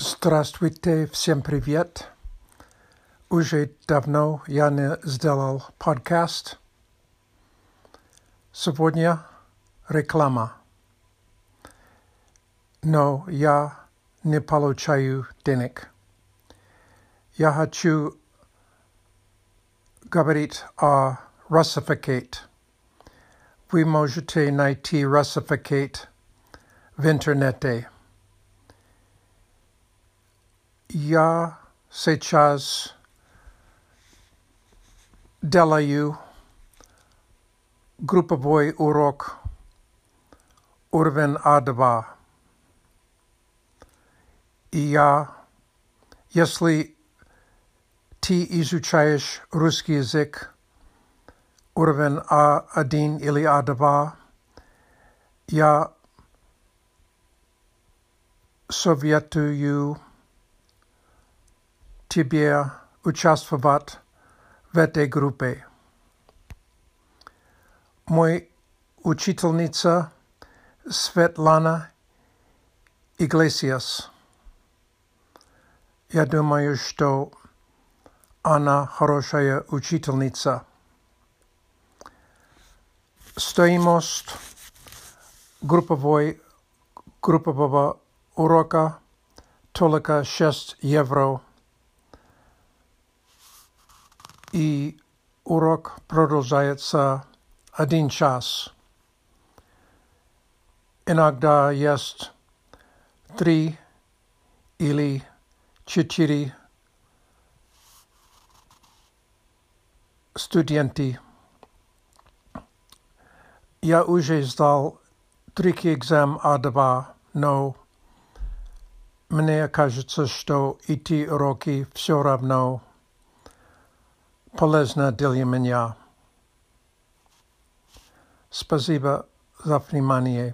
Здравствуйте, всем привет. Уже давно я не сделал подкаст. Сегодня реклама. Но я не получаю денег. Я хочу говорить о Russificate. Вы можете найти Russificate в интернете. Я сейчас делаю групповой урок уровень А2. И я, если ты изучаешь русский язык уровень А1 или А2, я советую тебе участвовать в этой группе. Мой учительница Светлана Иглесиас. Я думаю, что она хорошая учительница. Стоимость групповой, группового урока только 6 евро И урок продолжается один час. Иногда есть три или четыре студенты. Я уже сдал третий экзамен А2, но мне кажется, что эти уроки все равно Polezna Dilyamanya. Spasiba za vnímanie.